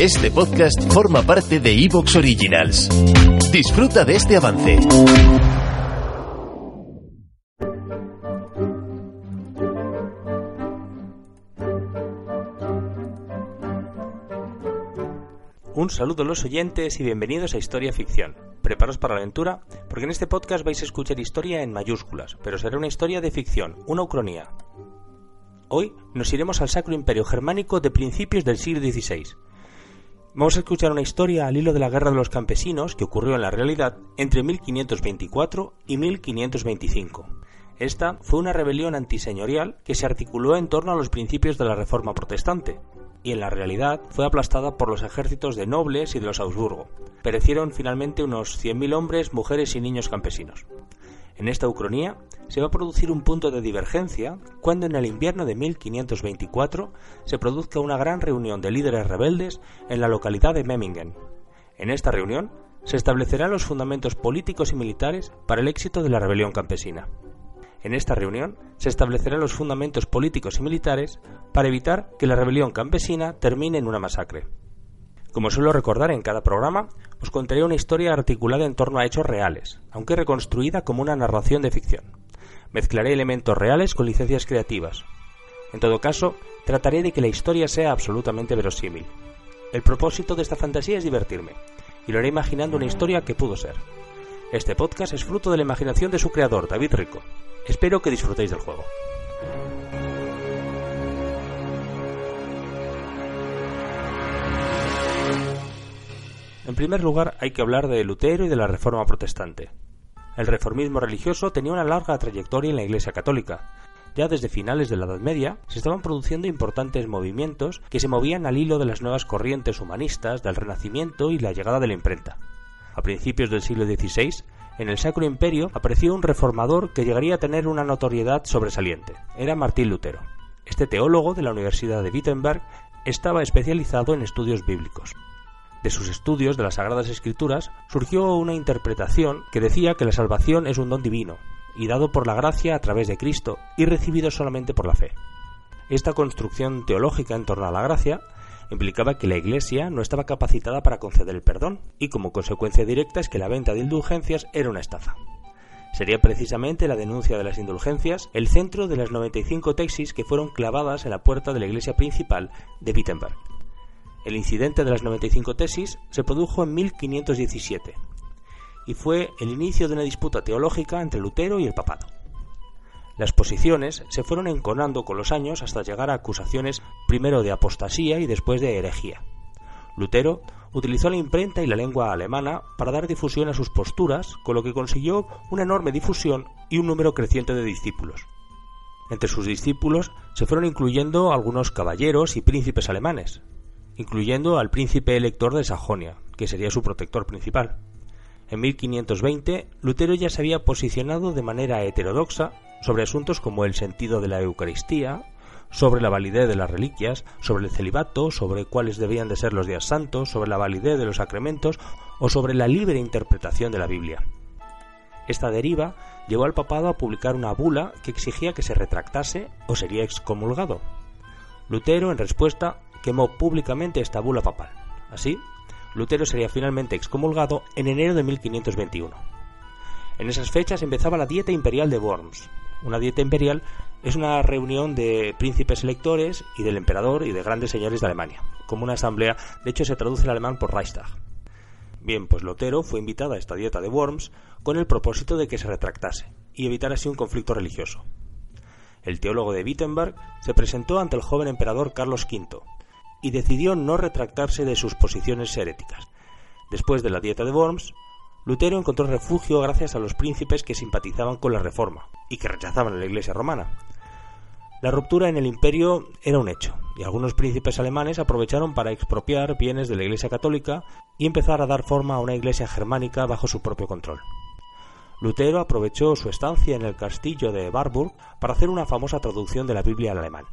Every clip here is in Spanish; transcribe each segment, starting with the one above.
Este podcast forma parte de Evox Originals. Disfruta de este avance. Un saludo a los oyentes y bienvenidos a Historia Ficción. Preparaos para la aventura, porque en este podcast vais a escuchar historia en mayúsculas, pero será una historia de ficción, una ucronía. Hoy nos iremos al Sacro Imperio Germánico de principios del siglo XVI. Vamos a escuchar una historia al hilo de la Guerra de los Campesinos que ocurrió en la realidad entre 1524 y 1525. Esta fue una rebelión antiseñorial que se articuló en torno a los principios de la Reforma Protestante, y en la realidad fue aplastada por los ejércitos de nobles y de los Augsburgo. Perecieron finalmente unos 100.000 hombres, mujeres y niños campesinos. En esta ucronía se va a producir un punto de divergencia cuando en el invierno de 1524 se produzca una gran reunión de líderes rebeldes en la localidad de Memmingen. En esta reunión se establecerán los fundamentos políticos y militares para el éxito de la rebelión campesina. En esta reunión se establecerán los fundamentos políticos y militares para evitar que la rebelión campesina termine en una masacre. Como suelo recordar en cada programa, os contaré una historia articulada en torno a hechos reales, aunque reconstruida como una narración de ficción. Mezclaré elementos reales con licencias creativas. En todo caso, trataré de que la historia sea absolutamente verosímil. El propósito de esta fantasía es divertirme, y lo haré imaginando una historia que pudo ser. Este podcast es fruto de la imaginación de su creador, David Rico. Espero que disfrutéis del juego. En primer lugar, hay que hablar de Lutero y de la Reforma Protestante. El reformismo religioso tenía una larga trayectoria en la Iglesia Católica. Ya desde finales de la Edad Media se estaban produciendo importantes movimientos que se movían al hilo de las nuevas corrientes humanistas, del Renacimiento y la llegada de la imprenta. A principios del siglo XVI, en el Sacro Imperio apareció un reformador que llegaría a tener una notoriedad sobresaliente. Era Martín Lutero. Este teólogo de la Universidad de Wittenberg estaba especializado en estudios bíblicos. De sus estudios de las Sagradas Escrituras surgió una interpretación que decía que la salvación es un don divino, y dado por la gracia a través de Cristo, y recibido solamente por la fe. Esta construcción teológica en torno a la gracia implicaba que la Iglesia no estaba capacitada para conceder el perdón, y como consecuencia directa es que la venta de indulgencias era una estafa. Sería precisamente la denuncia de las indulgencias el centro de las 95 tesis que fueron clavadas en la puerta de la iglesia principal de Wittenberg. El incidente de las 95 tesis se produjo en 1517 y fue el inicio de una disputa teológica entre Lutero y el papado. Las posiciones se fueron enconando con los años hasta llegar a acusaciones primero de apostasía y después de herejía. Lutero utilizó la imprenta y la lengua alemana para dar difusión a sus posturas, con lo que consiguió una enorme difusión y un número creciente de discípulos. Entre sus discípulos se fueron incluyendo algunos caballeros y príncipes alemanes, incluyendo al príncipe elector de Sajonia, que sería su protector principal. En 1520, Lutero ya se había posicionado de manera heterodoxa sobre asuntos como el sentido de la Eucaristía, sobre la validez de las reliquias, sobre el celibato, sobre cuáles debían de ser los días santos, sobre la validez de los sacramentos o sobre la libre interpretación de la Biblia. Esta deriva llevó al papado a publicar una bula que exigía que se retractase o sería excomulgado. Lutero, en respuesta, quemó públicamente esta bula papal. Así, Lutero sería finalmente excomulgado en enero de 1521. En esas fechas empezaba la Dieta Imperial de Worms. Una dieta imperial es una reunión de príncipes electores y del emperador y de grandes señores de Alemania, como una asamblea, de hecho se traduce en alemán por Reichstag. Bien, pues Lutero fue invitado a esta dieta de Worms con el propósito de que se retractase y evitar así un conflicto religioso. El teólogo de Wittenberg se presentó ante el joven emperador Carlos V y decidió no retractarse de sus posiciones heréticas. Después de la dieta de Worms, Lutero encontró refugio gracias a los príncipes que simpatizaban con la reforma y que rechazaban la Iglesia romana. La ruptura en el imperio era un hecho, y algunos príncipes alemanes aprovecharon para expropiar bienes de la Iglesia católica y empezar a dar forma a una iglesia germánica bajo su propio control. Lutero aprovechó su estancia en el castillo de Warburg para hacer una famosa traducción de la Biblia al alemán,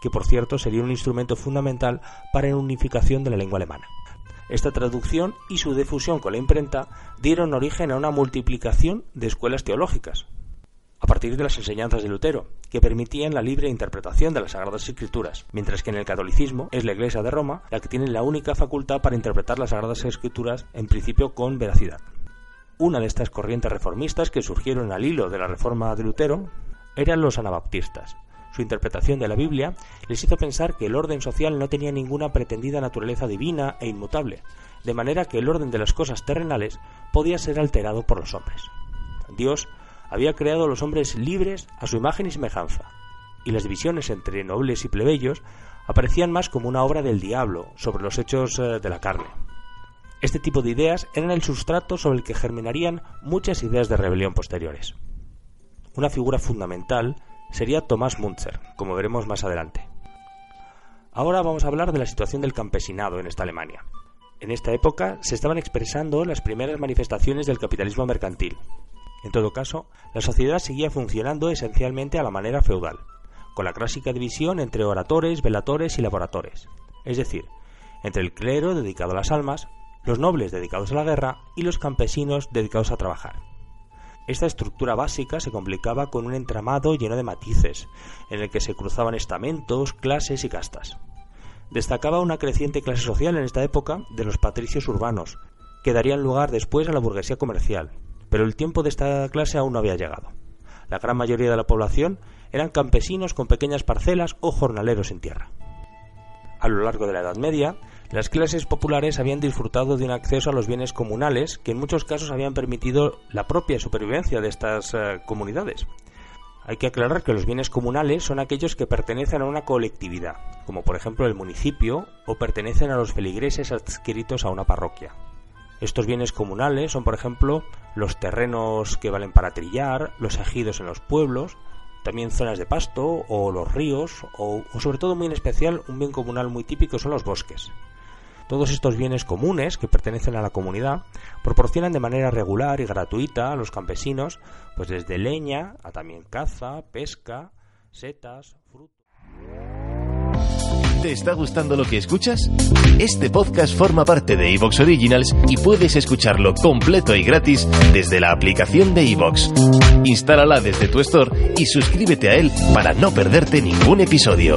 que por cierto sería un instrumento fundamental para la unificación de la lengua alemana. Esta traducción y su difusión con la imprenta dieron origen a una multiplicación de escuelas teológicas, a partir de las enseñanzas de Lutero, que permitían la libre interpretación de las Sagradas Escrituras, mientras que en el catolicismo es la Iglesia de Roma la que tiene la única facultad para interpretar las Sagradas Escrituras en principio con veracidad. Una de estas corrientes reformistas que surgieron al hilo de la reforma de Lutero eran los anabaptistas. Su interpretación de la Biblia les hizo pensar que el orden social no tenía ninguna pretendida naturaleza divina e inmutable, de manera que el orden de las cosas terrenales podía ser alterado por los hombres. Dios había creado a los hombres libres a su imagen y semejanza, y las divisiones entre nobles y plebeyos aparecían más como una obra del diablo sobre los hechos eh, de la carne. Este tipo de ideas eran el sustrato sobre el que germinarían muchas ideas de rebelión posteriores. Una figura fundamental sería Tomás Munzer, como veremos más adelante. Ahora vamos a hablar de la situación del campesinado en esta Alemania. En esta época se estaban expresando las primeras manifestaciones del capitalismo mercantil, en todo caso, la sociedad seguía funcionando esencialmente a la manera feudal, con la clásica división entre oradores, velatores y laboradores, es decir, entre el clero dedicado a las almas, los nobles dedicados a la guerra y los campesinos dedicados a trabajar. Esta estructura básica se complicaba con un entramado lleno de matices, en el que se cruzaban estamentos, clases y castas. Destacaba una creciente clase social en esta época de los patricios urbanos, que darían lugar después a la burguesía comercial, pero el tiempo de esta clase aún no había llegado. La gran mayoría de la población eran campesinos con pequeñas parcelas o jornaleros en tierra. A lo largo de la Edad Media, las clases populares habían disfrutado de un acceso a los bienes comunales que en muchos casos habían permitido la propia supervivencia de estas eh, comunidades. Hay que aclarar que los bienes comunales son aquellos que pertenecen a una colectividad, como por ejemplo el municipio, o pertenecen a los feligreses adscritos a una parroquia. Estos bienes comunales son, por ejemplo, los terrenos que valen para trillar, los ejidos en los pueblos, también zonas de pasto o los ríos, o, sobre todo muy en especial un bien comunal muy típico son los bosques. Todos estos bienes comunes que pertenecen a la comunidad proporcionan de manera regular y gratuita a los campesinos, pues desde leña a también caza, pesca, setas, frutos. ¿Te está gustando lo que escuchas? Este podcast forma parte de Evox Originals y puedes escucharlo completo y gratis desde la aplicación de Evox. Instálala desde tu store y suscríbete a él para no perderte ningún episodio.